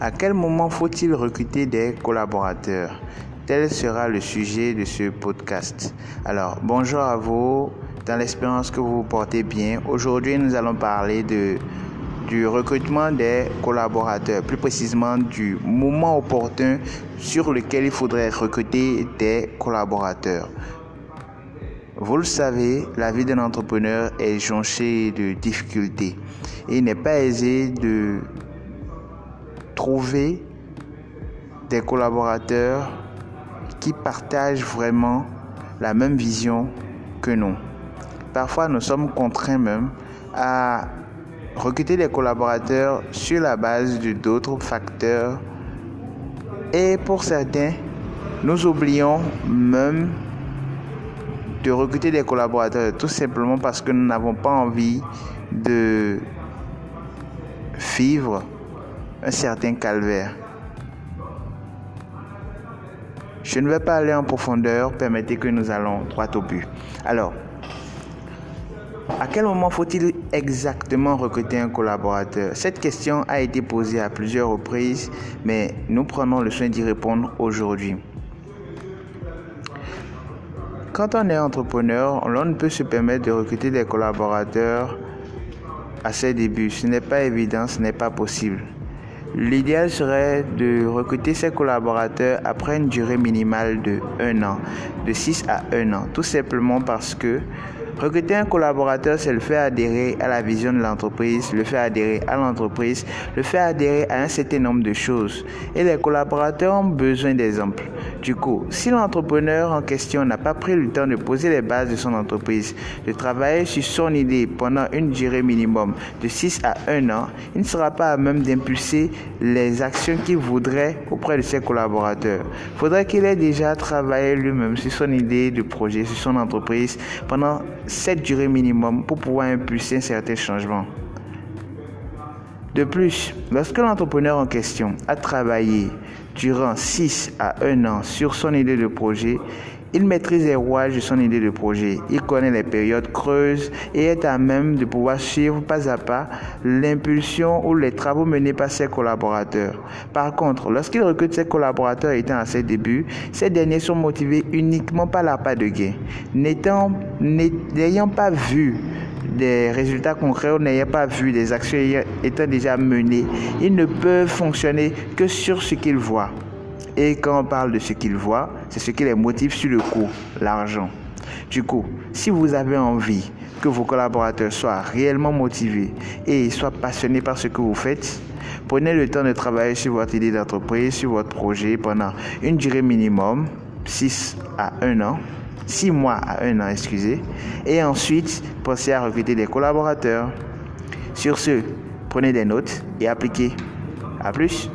À quel moment faut-il recruter des collaborateurs? Tel sera le sujet de ce podcast. Alors, bonjour à vous, dans l'espérance que vous vous portez bien. Aujourd'hui, nous allons parler de, du recrutement des collaborateurs, plus précisément du moment opportun sur lequel il faudrait recruter des collaborateurs. Vous le savez, la vie d'un entrepreneur est jonchée de difficultés. Il n'est pas aisé de trouver des collaborateurs qui partagent vraiment la même vision que nous. Parfois, nous sommes contraints même à recruter des collaborateurs sur la base de d'autres facteurs. Et pour certains, nous oublions même de recruter des collaborateurs tout simplement parce que nous n'avons pas envie de vivre un certain calvaire. Je ne vais pas aller en profondeur, permettez que nous allons droit au but. Alors, à quel moment faut-il exactement recruter un collaborateur? Cette question a été posée à plusieurs reprises, mais nous prenons le soin d'y répondre aujourd'hui. Quand on est entrepreneur, on ne peut se permettre de recruter des collaborateurs à ses débuts. Ce n'est pas évident, ce n'est pas possible. L'idéal serait de recruter ses collaborateurs après une durée minimale de 1 an, de 6 à 1 an, tout simplement parce que Recruter un collaborateur, c'est le faire adhérer à la vision de l'entreprise, le faire adhérer à l'entreprise, le faire adhérer à un certain nombre de choses. Et les collaborateurs ont besoin d'exemples. Du coup, si l'entrepreneur en question n'a pas pris le temps de poser les bases de son entreprise, de travailler sur son idée pendant une durée minimum de 6 à 1 an, il ne sera pas à même d'impulser les actions qu'il voudrait auprès de ses collaborateurs. Il faudrait qu'il ait déjà travaillé lui-même sur son idée de projet, sur son entreprise pendant cette durée minimum pour pouvoir impulser un certain changement. De plus, lorsque l'entrepreneur en question a travaillé durant 6 à 1 an sur son idée de projet, il maîtrise les rouages de son idée de projet. Il connaît les périodes creuses et est à même de pouvoir suivre pas à pas l'impulsion ou les travaux menés par ses collaborateurs. Par contre, lorsqu'il recrute ses collaborateurs étant à ses débuts, ces derniers sont motivés uniquement par la de gain. N'ayant pas vu des résultats concrets ou n'ayant pas vu des actions étant déjà menées, ils ne peuvent fonctionner que sur ce qu'ils voient. Et quand on parle de ce qu'ils voient, c'est ce qui les motive sur le coup, l'argent. Du coup, si vous avez envie que vos collaborateurs soient réellement motivés et soient passionnés par ce que vous faites, prenez le temps de travailler sur votre idée d'entreprise, sur votre projet pendant une durée minimum, 6 à 1 an, 6 mois à 1 an, excusez, et ensuite pensez à recruter des collaborateurs. Sur ce, prenez des notes et appliquez. À plus.